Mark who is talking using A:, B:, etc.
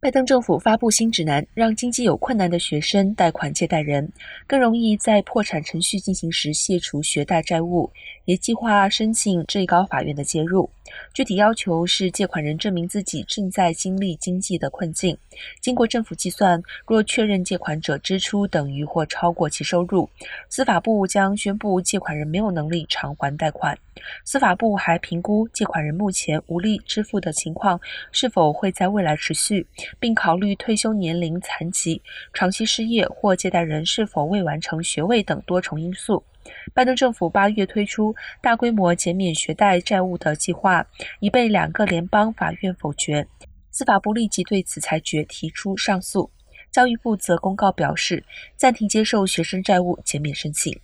A: 拜登政府发布新指南，让经济有困难的学生贷款借贷人更容易在破产程序进行时卸除学贷债务，也计划申请最高法院的介入。具体要求是，借款人证明自己正在经历经济的困境。经过政府计算，若确认借款者支出等于或超过其收入，司法部将宣布借款人没有能力偿还贷款。司法部还评估借款人目前无力支付的情况是否会在未来持续，并考虑退休年龄、残疾、长期失业或借贷人是否未完成学位等多重因素。拜登政府八月推出大规模减免学贷债务的计划，已被两个联邦法院否决。司法部立即对此裁决提出上诉。教育部则公告表示，暂停接受学生债务减免申请。